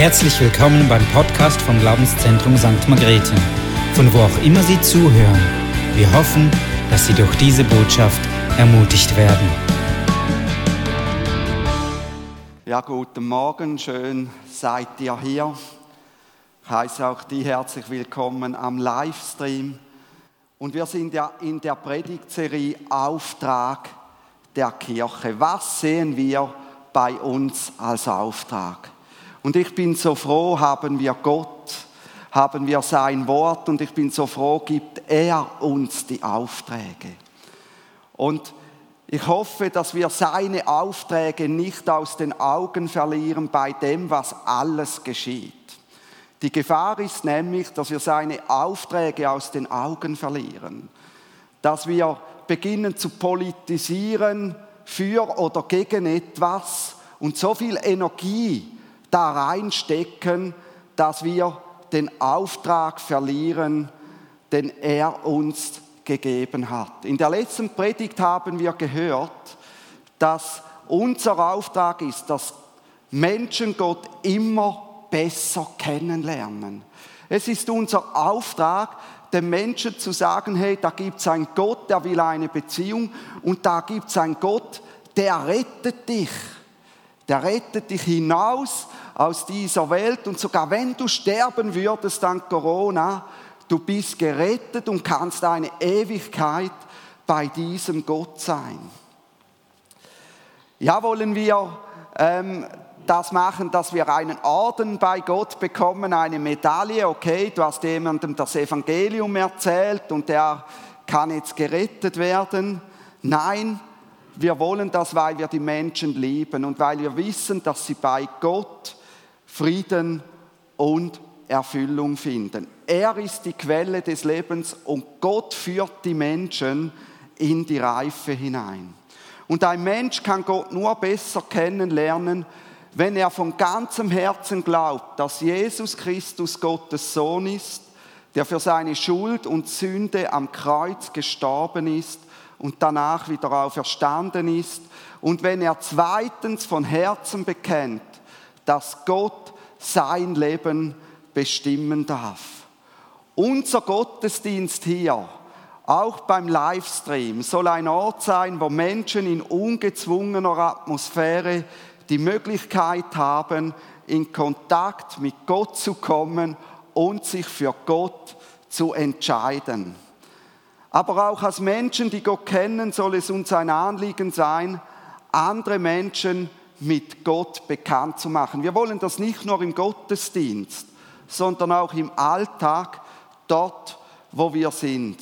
Herzlich willkommen beim Podcast vom Glaubenszentrum St. Margrethe, von wo auch immer Sie zuhören. Wir hoffen, dass Sie durch diese Botschaft ermutigt werden. Ja, guten Morgen, schön seid ihr hier. Ich heiße auch die herzlich willkommen am Livestream. Und wir sind ja in der Predigtserie Auftrag der Kirche. Was sehen wir bei uns als Auftrag? Und ich bin so froh, haben wir Gott, haben wir sein Wort und ich bin so froh, gibt er uns die Aufträge. Und ich hoffe, dass wir seine Aufträge nicht aus den Augen verlieren bei dem, was alles geschieht. Die Gefahr ist nämlich, dass wir seine Aufträge aus den Augen verlieren, dass wir beginnen zu politisieren für oder gegen etwas und so viel Energie da reinstecken, dass wir den Auftrag verlieren, den er uns gegeben hat. In der letzten Predigt haben wir gehört, dass unser Auftrag ist, dass Menschen Gott immer besser kennenlernen. Es ist unser Auftrag, den Menschen zu sagen, hey, da gibt es einen Gott, der will eine Beziehung und da gibt es einen Gott, der rettet dich. Der rettet dich hinaus aus dieser Welt und sogar wenn du sterben würdest an Corona, du bist gerettet und kannst eine Ewigkeit bei diesem Gott sein. Ja, wollen wir ähm, das machen, dass wir einen Orden bei Gott bekommen, eine Medaille, okay, du hast jemandem das Evangelium erzählt und der kann jetzt gerettet werden. Nein, wir wollen das, weil wir die Menschen lieben und weil wir wissen, dass sie bei Gott Frieden und Erfüllung finden. Er ist die Quelle des Lebens und Gott führt die Menschen in die Reife hinein. Und ein Mensch kann Gott nur besser kennenlernen, wenn er von ganzem Herzen glaubt, dass Jesus Christus Gottes Sohn ist, der für seine Schuld und Sünde am Kreuz gestorben ist und danach wieder auferstanden ist. Und wenn er zweitens von Herzen bekennt, dass Gott sein Leben bestimmen darf. Unser Gottesdienst hier, auch beim Livestream, soll ein Ort sein, wo Menschen in ungezwungener Atmosphäre die Möglichkeit haben, in Kontakt mit Gott zu kommen und sich für Gott zu entscheiden. Aber auch als Menschen, die Gott kennen, soll es uns ein Anliegen sein, andere Menschen mit Gott bekannt zu machen. Wir wollen das nicht nur im Gottesdienst, sondern auch im Alltag, dort, wo wir sind.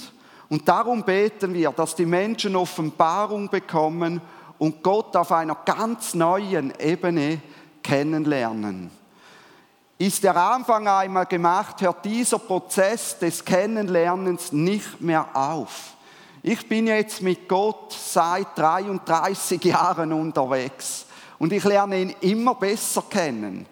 Und darum beten wir, dass die Menschen Offenbarung bekommen und Gott auf einer ganz neuen Ebene kennenlernen. Ist der Anfang einmal gemacht, hört dieser Prozess des Kennenlernens nicht mehr auf. Ich bin jetzt mit Gott seit 33 Jahren unterwegs und ich lerne ihn immer besser kennen.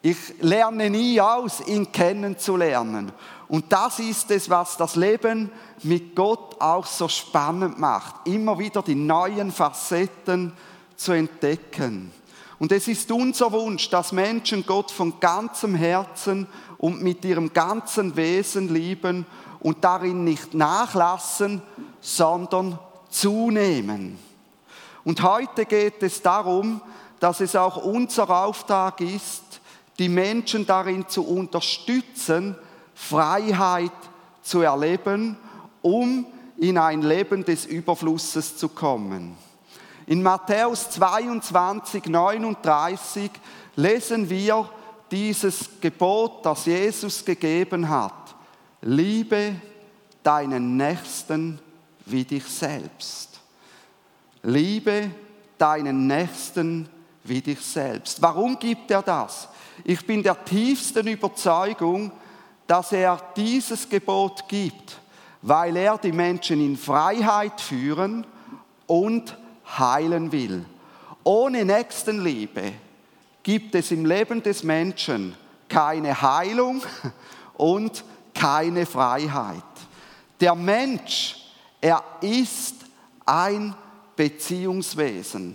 Ich lerne nie aus, ihn kennenzulernen. Und das ist es, was das Leben mit Gott auch so spannend macht. Immer wieder die neuen Facetten zu entdecken. Und es ist unser Wunsch, dass Menschen Gott von ganzem Herzen und mit ihrem ganzen Wesen lieben und darin nicht nachlassen, sondern zunehmen. Und heute geht es darum, dass es auch unser Auftrag ist, die Menschen darin zu unterstützen, Freiheit zu erleben, um in ein Leben des Überflusses zu kommen. In Matthäus 22, 39 lesen wir dieses Gebot, das Jesus gegeben hat. Liebe deinen Nächsten wie dich selbst. Liebe deinen Nächsten wie dich selbst. Warum gibt er das? Ich bin der tiefsten Überzeugung, dass er dieses Gebot gibt, weil er die Menschen in Freiheit führen und heilen will. Ohne Nächstenliebe gibt es im Leben des Menschen keine Heilung und keine Freiheit. Der Mensch, er ist ein Beziehungswesen.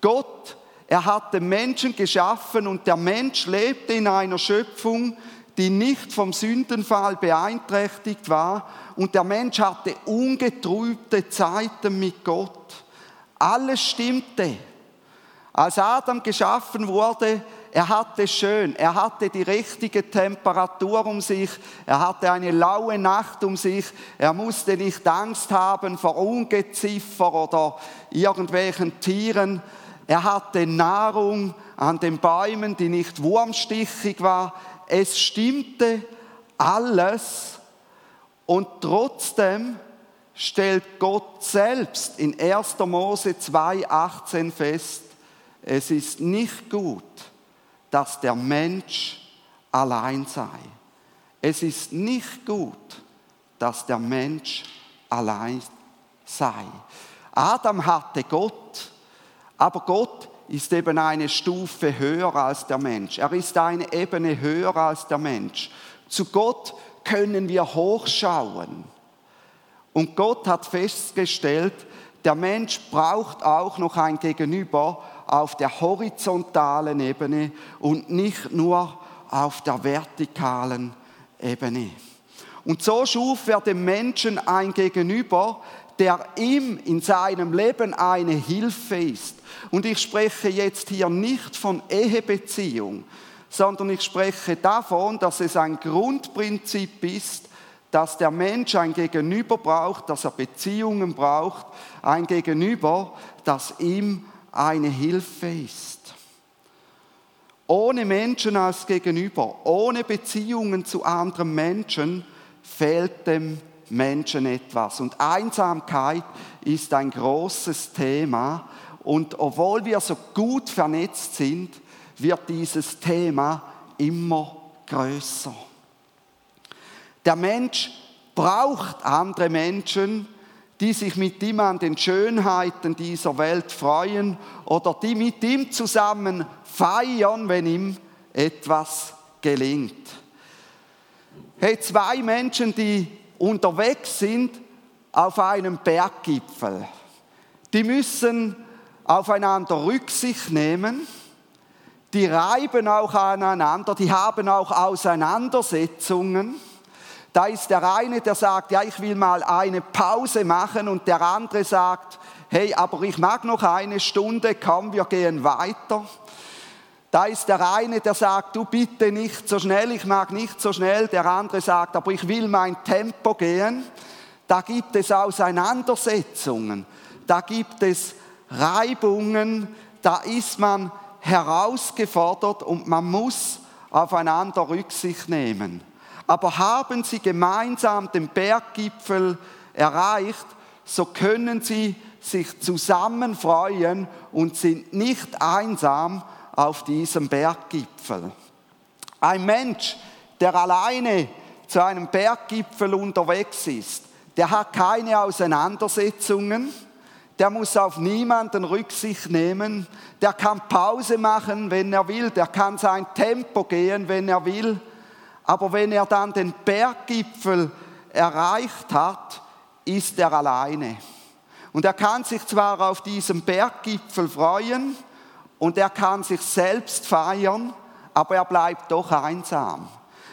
Gott Er hat den Menschen geschaffen und der Mensch lebte in einer Schöpfung, die nicht vom Sündenfall beeinträchtigt war und der Mensch hatte ungetrübte Zeiten mit Gott. Alles stimmte. Als Adam geschaffen wurde, er hatte schön, er hatte die richtige Temperatur um sich, er hatte eine laue Nacht um sich, er musste nicht Angst haben vor Ungeziefer oder irgendwelchen Tieren, er hatte Nahrung an den Bäumen, die nicht wurmstichig war, es stimmte alles. Und trotzdem stellt Gott selbst in 1. Mose 2,18 fest, es ist nicht gut, dass der Mensch allein sei. Es ist nicht gut, dass der Mensch allein sei. Adam hatte Gott, aber Gott ist eben eine Stufe höher als der Mensch. Er ist eine Ebene höher als der Mensch. Zu Gott können wir hochschauen. Und Gott hat festgestellt, der Mensch braucht auch noch ein Gegenüber auf der horizontalen Ebene und nicht nur auf der vertikalen Ebene. Und so schuf er dem Menschen ein Gegenüber, der ihm in seinem Leben eine Hilfe ist. Und ich spreche jetzt hier nicht von Ehebeziehung, sondern ich spreche davon, dass es ein Grundprinzip ist, dass der Mensch ein Gegenüber braucht, dass er Beziehungen braucht, ein Gegenüber, das ihm eine Hilfe ist. Ohne Menschen als Gegenüber, ohne Beziehungen zu anderen Menschen fehlt dem Menschen etwas. Und Einsamkeit ist ein großes Thema. Und obwohl wir so gut vernetzt sind, wird dieses Thema immer größer. Der Mensch braucht andere Menschen, die sich mit ihm an den Schönheiten dieser Welt freuen oder die mit ihm zusammen feiern, wenn ihm etwas gelingt. Hey, zwei Menschen, die unterwegs sind auf einem Berggipfel, die müssen aufeinander Rücksicht nehmen, die reiben auch aneinander, die haben auch Auseinandersetzungen. Da ist der eine, der sagt, ja, ich will mal eine Pause machen und der andere sagt, hey, aber ich mag noch eine Stunde, komm, wir gehen weiter. Da ist der eine, der sagt, du bitte nicht so schnell, ich mag nicht so schnell. Der andere sagt, aber ich will mein Tempo gehen. Da gibt es Auseinandersetzungen, da gibt es Reibungen, da ist man herausgefordert und man muss aufeinander Rücksicht nehmen aber haben sie gemeinsam den Berggipfel erreicht, so können sie sich zusammen freuen und sind nicht einsam auf diesem Berggipfel. Ein Mensch, der alleine zu einem Berggipfel unterwegs ist, der hat keine Auseinandersetzungen, der muss auf niemanden Rücksicht nehmen, der kann Pause machen, wenn er will, der kann sein Tempo gehen, wenn er will aber wenn er dann den Berggipfel erreicht hat, ist er alleine. Und er kann sich zwar auf diesem Berggipfel freuen und er kann sich selbst feiern, aber er bleibt doch einsam.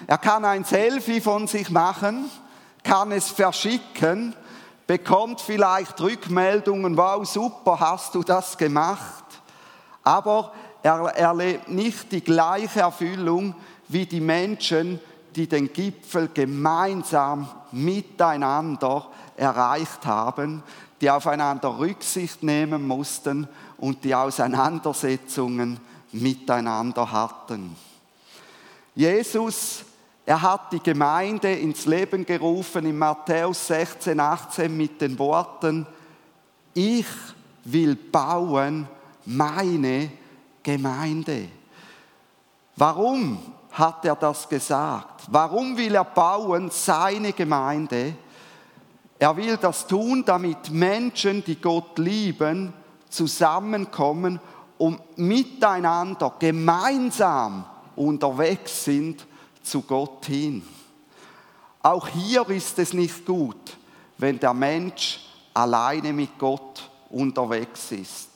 Er kann ein Selfie von sich machen, kann es verschicken, bekommt vielleicht Rückmeldungen, wow, super, hast du das gemacht. Aber er erlebt nicht die gleiche Erfüllung, wie die Menschen, die den Gipfel gemeinsam miteinander erreicht haben, die aufeinander Rücksicht nehmen mussten und die Auseinandersetzungen miteinander hatten. Jesus, er hat die Gemeinde ins Leben gerufen in Matthäus 16, 18 mit den Worten, ich will bauen meine Gemeinde. Warum? Hat er das gesagt. Warum will er bauen seine Gemeinde? Er will das tun, damit Menschen, die Gott lieben, zusammenkommen und miteinander gemeinsam unterwegs sind zu Gott hin. Auch hier ist es nicht gut, wenn der Mensch alleine mit Gott unterwegs ist,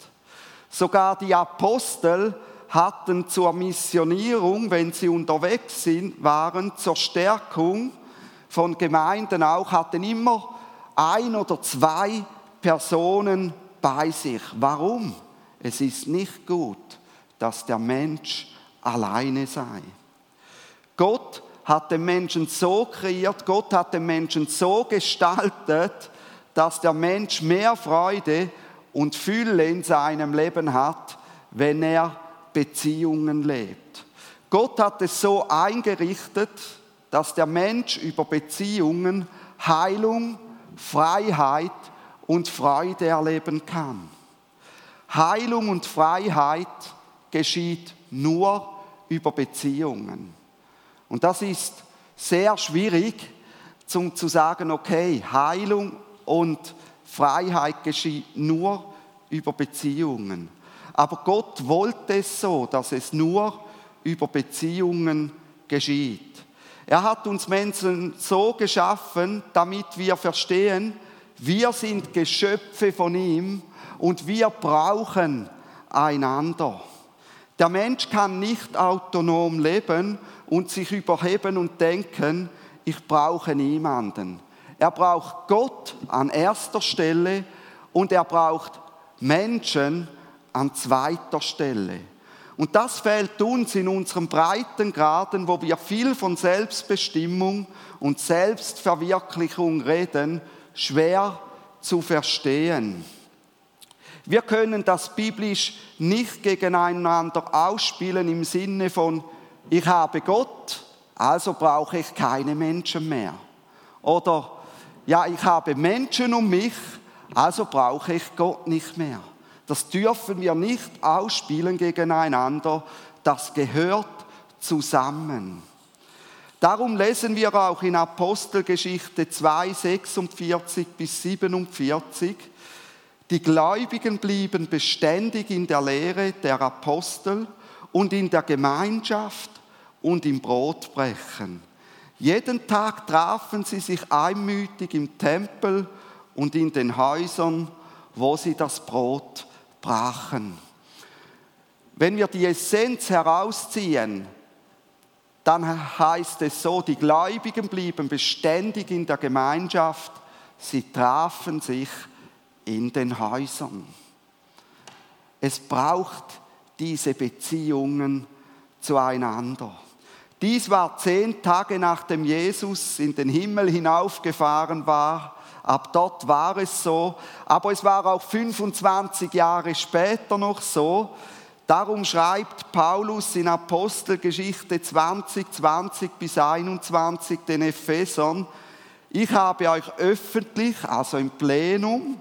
Sogar die Apostel hatten zur Missionierung, wenn sie unterwegs sind, waren, zur Stärkung von Gemeinden auch, hatten immer ein oder zwei Personen bei sich. Warum? Es ist nicht gut, dass der Mensch alleine sei. Gott hat den Menschen so kreiert, Gott hat den Menschen so gestaltet, dass der Mensch mehr Freude und Fülle in seinem Leben hat, wenn er Beziehungen lebt. Gott hat es so eingerichtet, dass der Mensch über Beziehungen Heilung, Freiheit und Freude erleben kann. Heilung und Freiheit geschieht nur über Beziehungen. Und das ist sehr schwierig, zum zu sagen, okay, Heilung und Freiheit geschieht nur über Beziehungen. Aber Gott wollte es so, dass es nur über Beziehungen geschieht. Er hat uns Menschen so geschaffen, damit wir verstehen, wir sind Geschöpfe von ihm und wir brauchen einander. Der Mensch kann nicht autonom leben und sich überheben und denken, ich brauche niemanden. Er braucht Gott an erster Stelle und er braucht Menschen an zweiter Stelle. Und das fällt uns in unserem Breitengraden, wo wir viel von Selbstbestimmung und Selbstverwirklichung reden, schwer zu verstehen. Wir können das biblisch nicht gegeneinander ausspielen im Sinne von, ich habe Gott, also brauche ich keine Menschen mehr. Oder, ja, ich habe Menschen um mich, also brauche ich Gott nicht mehr. Das dürfen wir nicht ausspielen gegeneinander, das gehört zusammen. Darum lesen wir auch in Apostelgeschichte 2, 46 bis 47, die Gläubigen blieben beständig in der Lehre der Apostel und in der Gemeinschaft und im Brotbrechen. Jeden Tag trafen sie sich einmütig im Tempel und in den Häusern, wo sie das Brot brachen. Wenn wir die Essenz herausziehen, dann heißt es so, die Gläubigen blieben beständig in der Gemeinschaft, sie trafen sich in den Häusern. Es braucht diese Beziehungen zueinander. Dies war zehn Tage nachdem Jesus in den Himmel hinaufgefahren war. Ab dort war es so. Aber es war auch 25 Jahre später noch so. Darum schreibt Paulus in Apostelgeschichte 20, 20 bis 21 den Ephesern, ich habe euch öffentlich, also im Plenum,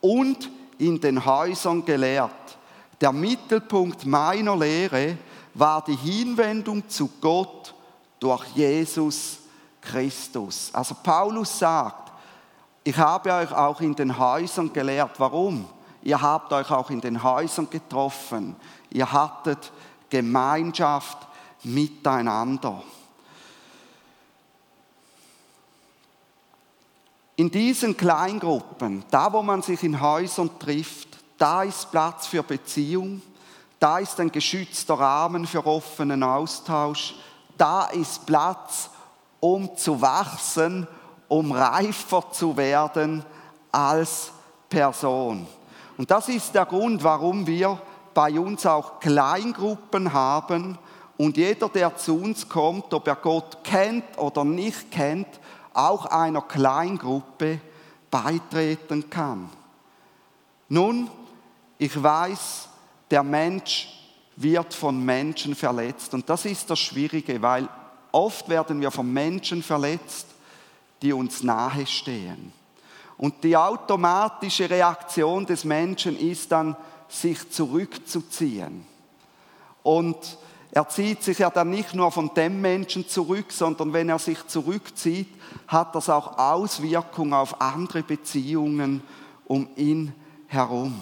und in den Häusern gelehrt. Der Mittelpunkt meiner Lehre war die Hinwendung zu Gott durch Jesus Christus. Also Paulus sagt, ich habe euch auch in den Häusern gelehrt. Warum? Ihr habt euch auch in den Häusern getroffen. Ihr hattet Gemeinschaft miteinander. In diesen Kleingruppen, da wo man sich in Häusern trifft, da ist Platz für Beziehung, da ist ein geschützter Rahmen für offenen Austausch, da ist Platz, um zu wachsen, um reifer zu werden als Person. Und das ist der Grund, warum wir bei uns auch Kleingruppen haben und jeder, der zu uns kommt, ob er Gott kennt oder nicht kennt, auch einer Kleingruppe beitreten kann. Nun, ich weiß, der Mensch wird von Menschen verletzt und das ist das Schwierige, weil oft werden wir von Menschen verletzt, die uns nahestehen. Und die automatische Reaktion des Menschen ist dann, sich zurückzuziehen. Und er zieht sich ja dann nicht nur von dem Menschen zurück, sondern wenn er sich zurückzieht, hat das auch Auswirkungen auf andere Beziehungen um ihn herum.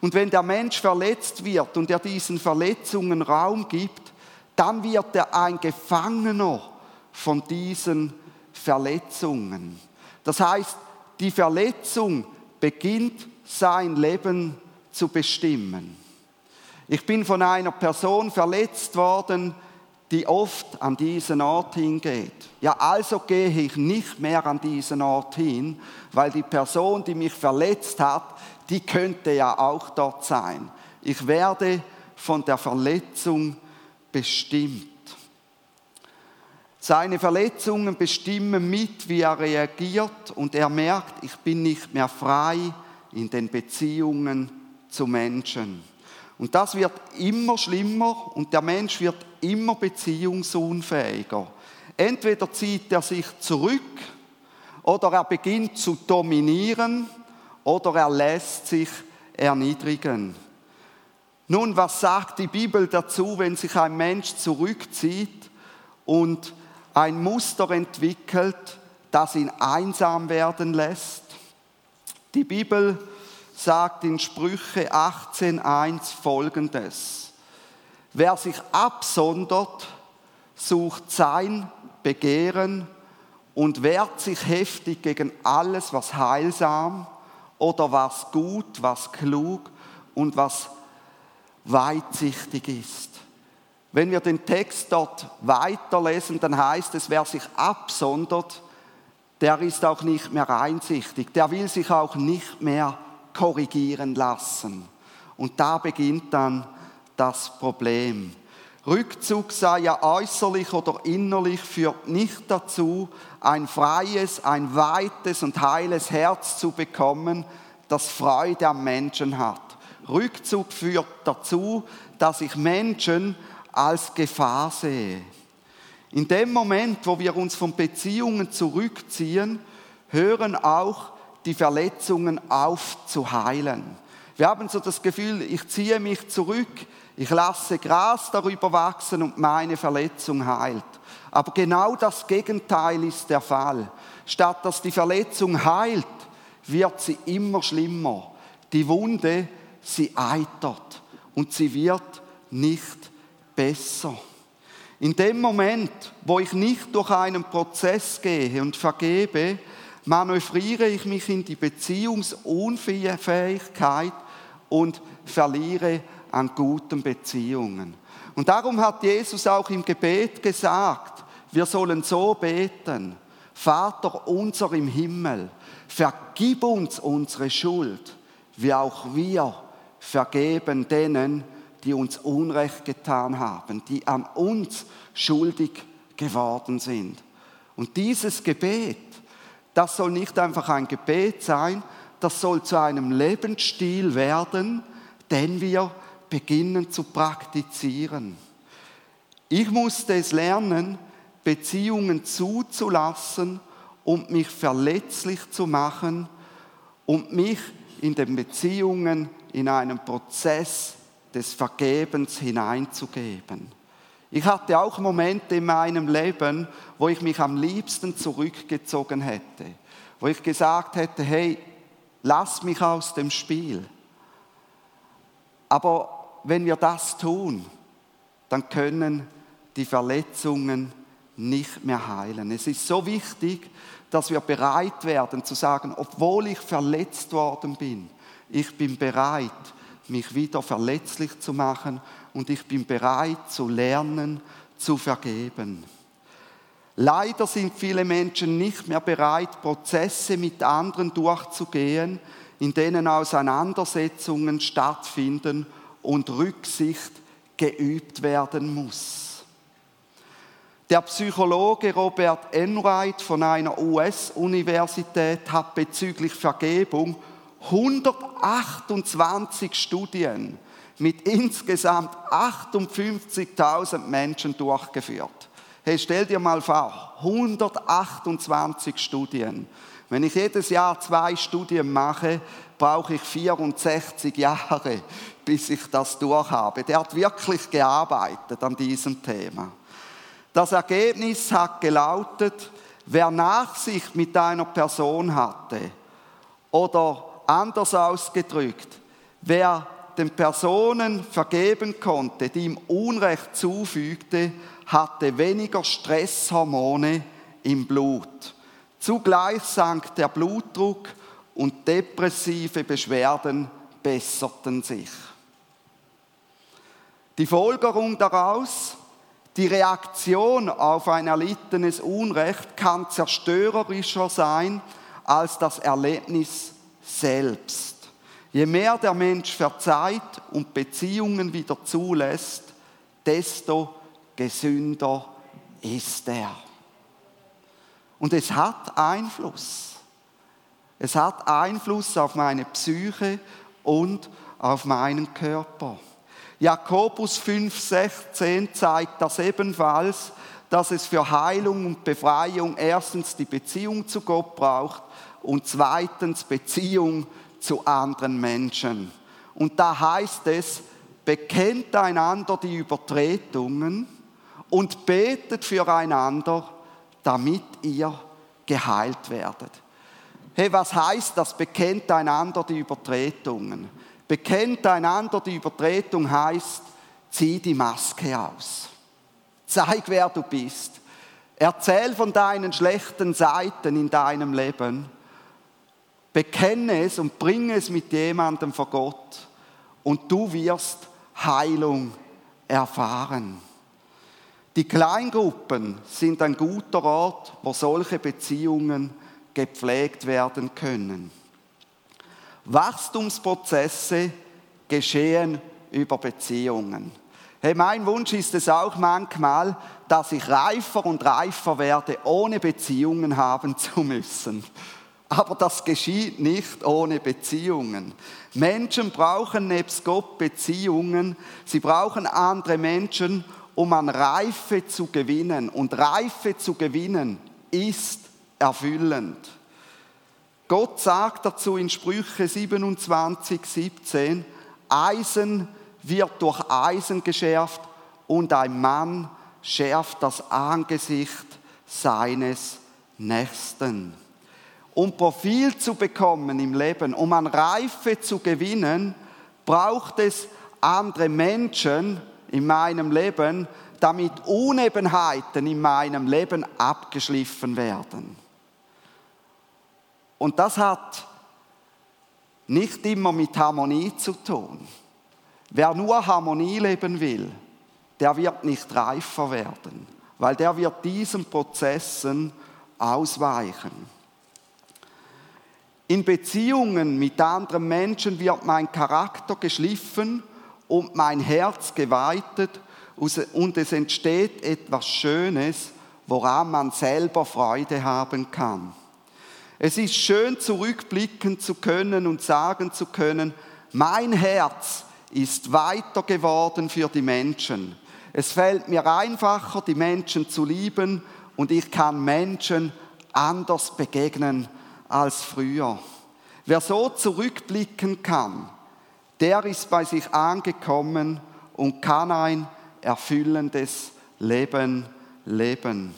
Und wenn der Mensch verletzt wird und er diesen Verletzungen Raum gibt, dann wird er ein Gefangener von diesen Verletzungen. Das heißt, die Verletzung beginnt sein Leben zu bestimmen. Ich bin von einer Person verletzt worden, die oft an diesen Ort hingeht. Ja, also gehe ich nicht mehr an diesen Ort hin, weil die Person, die mich verletzt hat, die könnte ja auch dort sein. Ich werde von der Verletzung bestimmt. Seine Verletzungen bestimmen mit, wie er reagiert und er merkt, ich bin nicht mehr frei in den Beziehungen zu Menschen. Und das wird immer schlimmer und der Mensch wird immer beziehungsunfähiger. Entweder zieht er sich zurück oder er beginnt zu dominieren oder er lässt sich erniedrigen. Nun, was sagt die Bibel dazu, wenn sich ein Mensch zurückzieht und ein Muster entwickelt, das ihn einsam werden lässt? Die Bibel sagt in Sprüche 18.1 folgendes. Wer sich absondert, sucht sein Begehren und wehrt sich heftig gegen alles, was heilsam oder was gut, was klug und was weitsichtig ist. Wenn wir den Text dort weiterlesen, dann heißt es, wer sich absondert, der ist auch nicht mehr einsichtig, der will sich auch nicht mehr korrigieren lassen. Und da beginnt dann das Problem. Rückzug sei ja äußerlich oder innerlich führt nicht dazu, ein freies, ein weites und heiles Herz zu bekommen, das Freude am Menschen hat. Rückzug führt dazu, dass ich Menschen als Gefahr sehe. In dem Moment, wo wir uns von Beziehungen zurückziehen, hören auch die Verletzungen auf zu heilen. Wir haben so das Gefühl, ich ziehe mich zurück, ich lasse Gras darüber wachsen und meine Verletzung heilt. Aber genau das Gegenteil ist der Fall. Statt dass die Verletzung heilt, wird sie immer schlimmer. Die Wunde, sie eitert und sie wird nicht besser. In dem Moment, wo ich nicht durch einen Prozess gehe und vergebe, manövriere ich mich in die Beziehungsunfähigkeit und verliere an guten Beziehungen. Und darum hat Jesus auch im Gebet gesagt, wir sollen so beten, Vater unser im Himmel, vergib uns unsere Schuld, wie auch wir vergeben denen, die uns Unrecht getan haben, die an uns schuldig geworden sind. Und dieses Gebet, das soll nicht einfach ein Gebet sein, das soll zu einem Lebensstil werden, den wir beginnen zu praktizieren. Ich musste es lernen, Beziehungen zuzulassen und mich verletzlich zu machen und mich in den Beziehungen in einen Prozess des Vergebens hineinzugeben. Ich hatte auch Momente in meinem Leben, wo ich mich am liebsten zurückgezogen hätte, wo ich gesagt hätte, hey, lass mich aus dem Spiel. Aber wenn wir das tun, dann können die Verletzungen nicht mehr heilen. Es ist so wichtig, dass wir bereit werden zu sagen, obwohl ich verletzt worden bin, ich bin bereit, mich wieder verletzlich zu machen und ich bin bereit zu lernen, zu vergeben. Leider sind viele Menschen nicht mehr bereit, Prozesse mit anderen durchzugehen, in denen Auseinandersetzungen stattfinden und Rücksicht geübt werden muss. Der Psychologe Robert Enright von einer US-Universität hat bezüglich Vergebung 128 Studien mit insgesamt 58.000 Menschen durchgeführt. Hey, stell dir mal vor, 128 Studien. Wenn ich jedes Jahr zwei Studien mache, brauche ich 64 Jahre, bis ich das durchhabe. Der hat wirklich gearbeitet an diesem Thema. Das Ergebnis hat gelautet, wer Nachsicht mit einer Person hatte oder anders ausgedrückt, wer den Personen vergeben konnte, die ihm Unrecht zufügte, hatte weniger Stresshormone im Blut. Zugleich sank der Blutdruck und depressive Beschwerden besserten sich. Die Folgerung daraus, die Reaktion auf ein erlittenes Unrecht kann zerstörerischer sein als das Erlebnis selbst. Je mehr der Mensch verzeiht und Beziehungen wieder zulässt, desto gesünder ist er. Und es hat Einfluss. Es hat Einfluss auf meine Psyche und auf meinen Körper. Jakobus 5,16 zeigt das ebenfalls, dass es für Heilung und Befreiung erstens die Beziehung zu Gott braucht und zweitens Beziehung zu anderen Menschen. Und da heißt es, bekennt einander die Übertretungen und betet füreinander, damit ihr geheilt werdet. Hey, was heißt das? Bekennt einander die Übertretungen. Bekennt einander die Übertretung heißt, zieh die Maske aus. Zeig, wer du bist. Erzähl von deinen schlechten Seiten in deinem Leben. Bekenne es und bringe es mit jemandem vor Gott. Und du wirst Heilung erfahren. Die Kleingruppen sind ein guter Ort, wo solche Beziehungen gepflegt werden können. Wachstumsprozesse geschehen über Beziehungen. Hey, mein Wunsch ist es auch manchmal, dass ich reifer und reifer werde, ohne Beziehungen haben zu müssen. Aber das geschieht nicht ohne Beziehungen. Menschen brauchen nebst Gott Beziehungen. Sie brauchen andere Menschen, um an Reife zu gewinnen. Und Reife zu gewinnen ist erfüllend. Gott sagt dazu in Sprüche 27, 17, Eisen wird durch Eisen geschärft und ein Mann schärft das Angesicht seines Nächsten. Um Profil zu bekommen im Leben, um an Reife zu gewinnen, braucht es andere Menschen, in meinem Leben, damit Unebenheiten in meinem Leben abgeschliffen werden. Und das hat nicht immer mit Harmonie zu tun. Wer nur Harmonie leben will, der wird nicht reifer werden, weil der wird diesen Prozessen ausweichen. In Beziehungen mit anderen Menschen wird mein Charakter geschliffen und mein Herz geweitet und es entsteht etwas Schönes, woran man selber Freude haben kann. Es ist schön zurückblicken zu können und sagen zu können, mein Herz ist weiter geworden für die Menschen. Es fällt mir einfacher, die Menschen zu lieben und ich kann Menschen anders begegnen als früher. Wer so zurückblicken kann, der ist bei sich angekommen und kann ein erfüllendes Leben leben.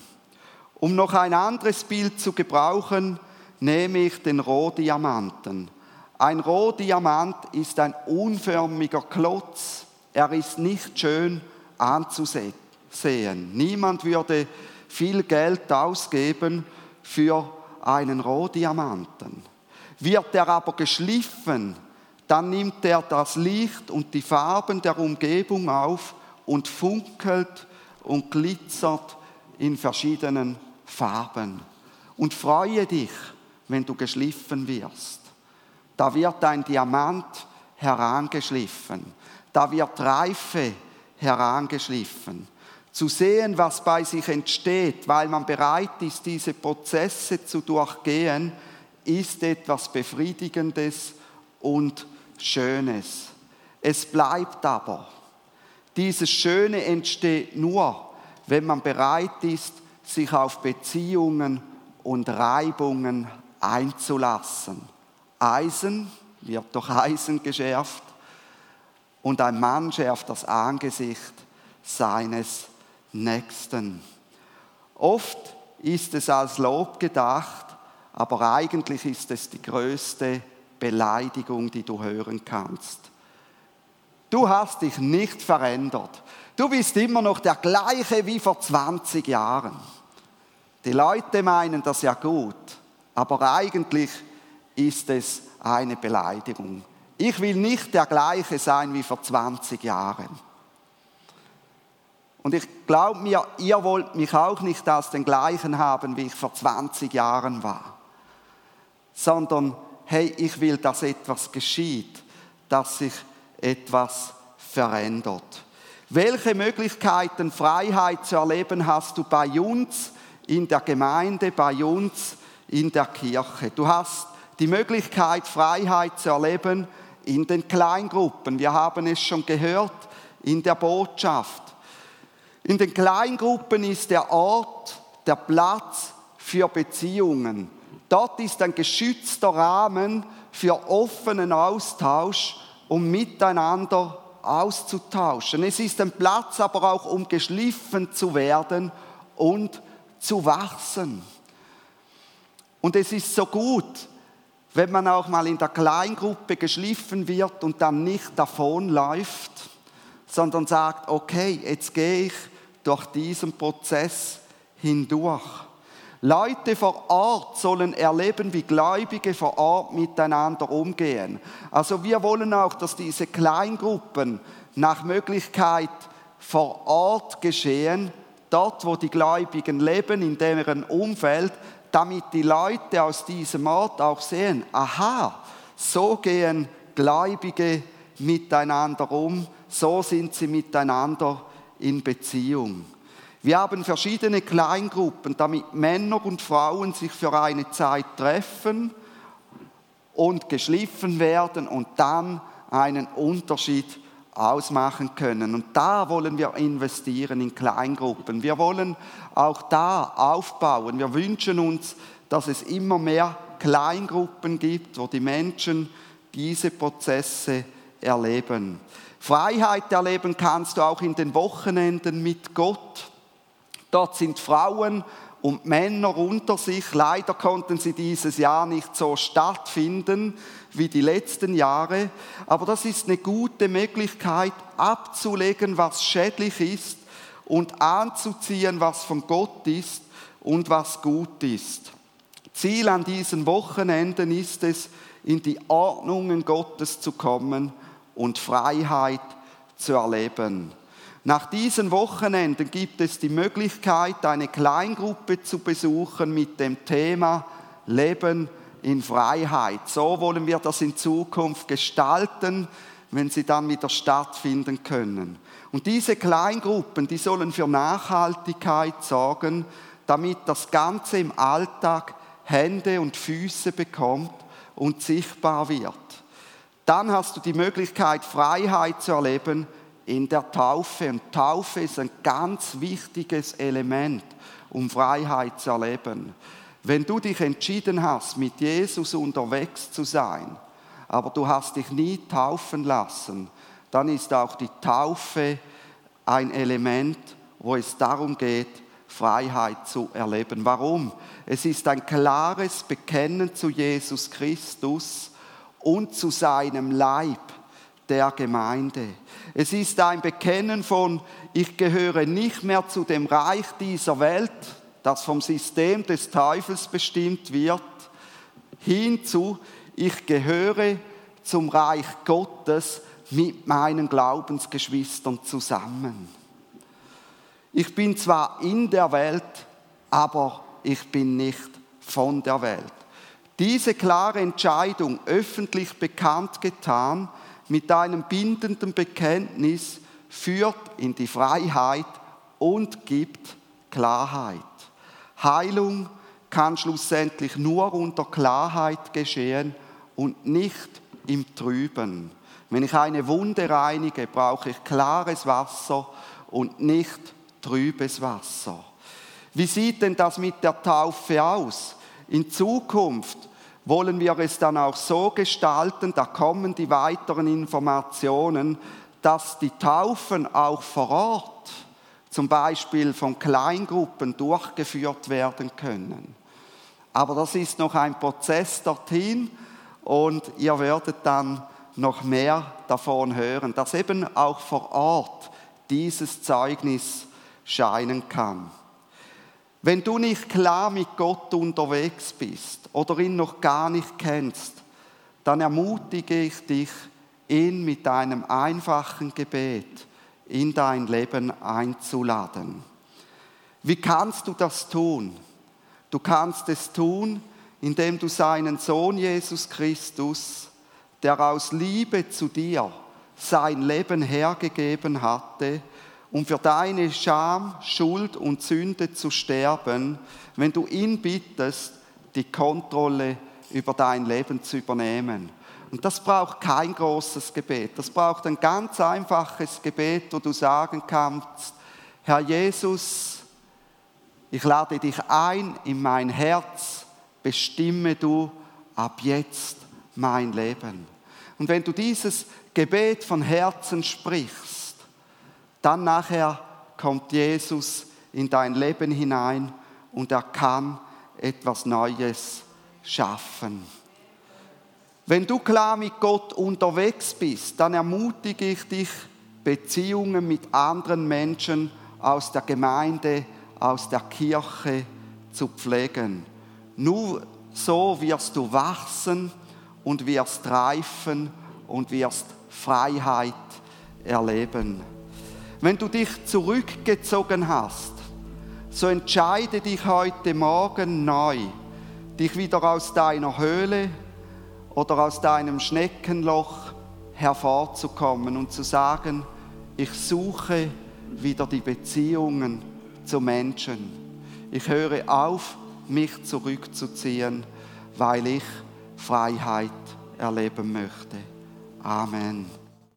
Um noch ein anderes Bild zu gebrauchen, nehme ich den Rohdiamanten. Ein Rohdiamant ist ein unförmiger Klotz. Er ist nicht schön anzusehen. Niemand würde viel Geld ausgeben für einen Rohdiamanten. Wird er aber geschliffen, dann nimmt er das Licht und die Farben der Umgebung auf und funkelt und glitzert in verschiedenen Farben. Und freue dich, wenn du geschliffen wirst. Da wird ein Diamant herangeschliffen. Da wird Reife herangeschliffen. Zu sehen, was bei sich entsteht, weil man bereit ist, diese Prozesse zu durchgehen, ist etwas Befriedigendes und Schönes. Es bleibt aber. Dieses Schöne entsteht nur, wenn man bereit ist, sich auf Beziehungen und Reibungen einzulassen. Eisen wird durch Eisen geschärft und ein Mann schärft das Angesicht seines Nächsten. Oft ist es als Lob gedacht, aber eigentlich ist es die größte Beleidigung, die du hören kannst. Du hast dich nicht verändert. Du bist immer noch der gleiche wie vor 20 Jahren. Die Leute meinen das ja gut, aber eigentlich ist es eine Beleidigung. Ich will nicht der gleiche sein wie vor 20 Jahren. Und ich glaube mir, ihr wollt mich auch nicht als den gleichen haben, wie ich vor 20 Jahren war. Sondern, hey, ich will, dass etwas geschieht, dass sich etwas verändert. Welche Möglichkeiten, Freiheit zu erleben hast du bei uns in der Gemeinde, bei uns in der Kirche? Du hast die Möglichkeit, Freiheit zu erleben in den Kleingruppen. Wir haben es schon gehört in der Botschaft. In den Kleingruppen ist der Ort, der Platz für Beziehungen. Dort ist ein geschützter Rahmen für offenen Austausch, um miteinander auszutauschen. Es ist ein Platz aber auch, um geschliffen zu werden und zu wachsen. Und es ist so gut, wenn man auch mal in der Kleingruppe geschliffen wird und dann nicht davonläuft, sondern sagt, okay, jetzt gehe ich durch diesen Prozess hindurch. Leute vor Ort sollen erleben, wie Gläubige vor Ort miteinander umgehen. Also wir wollen auch, dass diese Kleingruppen nach Möglichkeit vor Ort geschehen, dort wo die Gläubigen leben, in deren Umfeld, damit die Leute aus diesem Ort auch sehen, aha, so gehen Gläubige miteinander um, so sind sie miteinander in Beziehung. Wir haben verschiedene Kleingruppen, damit Männer und Frauen sich für eine Zeit treffen und geschliffen werden und dann einen Unterschied ausmachen können. Und da wollen wir investieren in Kleingruppen. Wir wollen auch da aufbauen. Wir wünschen uns, dass es immer mehr Kleingruppen gibt, wo die Menschen diese Prozesse erleben. Freiheit erleben kannst du auch in den Wochenenden mit Gott. Dort sind Frauen und Männer unter sich. Leider konnten sie dieses Jahr nicht so stattfinden wie die letzten Jahre. Aber das ist eine gute Möglichkeit abzulegen, was schädlich ist und anzuziehen, was von Gott ist und was gut ist. Ziel an diesen Wochenenden ist es, in die Ordnungen Gottes zu kommen und Freiheit zu erleben. Nach diesen Wochenenden gibt es die Möglichkeit, eine Kleingruppe zu besuchen mit dem Thema Leben in Freiheit. So wollen wir das in Zukunft gestalten, wenn sie dann wieder stattfinden können. Und diese Kleingruppen, die sollen für Nachhaltigkeit sorgen, damit das Ganze im Alltag Hände und Füße bekommt und sichtbar wird dann hast du die Möglichkeit, Freiheit zu erleben in der Taufe. Und Taufe ist ein ganz wichtiges Element, um Freiheit zu erleben. Wenn du dich entschieden hast, mit Jesus unterwegs zu sein, aber du hast dich nie taufen lassen, dann ist auch die Taufe ein Element, wo es darum geht, Freiheit zu erleben. Warum? Es ist ein klares Bekennen zu Jesus Christus, und zu seinem Leib der Gemeinde. Es ist ein Bekennen von, ich gehöre nicht mehr zu dem Reich dieser Welt, das vom System des Teufels bestimmt wird, hinzu, ich gehöre zum Reich Gottes mit meinen Glaubensgeschwistern zusammen. Ich bin zwar in der Welt, aber ich bin nicht von der Welt. Diese klare Entscheidung öffentlich bekannt getan mit einem bindenden Bekenntnis führt in die Freiheit und gibt Klarheit. Heilung kann schlussendlich nur unter Klarheit geschehen und nicht im Trüben. Wenn ich eine Wunde reinige, brauche ich klares Wasser und nicht trübes Wasser. Wie sieht denn das mit der Taufe aus? In Zukunft wollen wir es dann auch so gestalten, da kommen die weiteren Informationen, dass die Taufen auch vor Ort, zum Beispiel von Kleingruppen, durchgeführt werden können. Aber das ist noch ein Prozess dorthin und ihr werdet dann noch mehr davon hören, dass eben auch vor Ort dieses Zeugnis scheinen kann. Wenn du nicht klar mit Gott unterwegs bist oder ihn noch gar nicht kennst, dann ermutige ich dich, ihn mit einem einfachen Gebet in dein Leben einzuladen. Wie kannst du das tun? Du kannst es tun, indem du seinen Sohn Jesus Christus, der aus Liebe zu dir sein Leben hergegeben hatte, um für deine Scham, Schuld und Sünde zu sterben, wenn du ihn bittest, die Kontrolle über dein Leben zu übernehmen. Und das braucht kein großes Gebet. Das braucht ein ganz einfaches Gebet, wo du sagen kannst, Herr Jesus, ich lade dich ein in mein Herz, bestimme du ab jetzt mein Leben. Und wenn du dieses Gebet von Herzen sprichst, dann nachher kommt Jesus in dein Leben hinein und er kann etwas Neues schaffen. Wenn du klar mit Gott unterwegs bist, dann ermutige ich dich, Beziehungen mit anderen Menschen aus der Gemeinde, aus der Kirche zu pflegen. Nur so wirst du wachsen und wirst reifen und wirst Freiheit erleben. Wenn du dich zurückgezogen hast, so entscheide dich heute Morgen neu, dich wieder aus deiner Höhle oder aus deinem Schneckenloch hervorzukommen und zu sagen, ich suche wieder die Beziehungen zu Menschen. Ich höre auf, mich zurückzuziehen, weil ich Freiheit erleben möchte. Amen.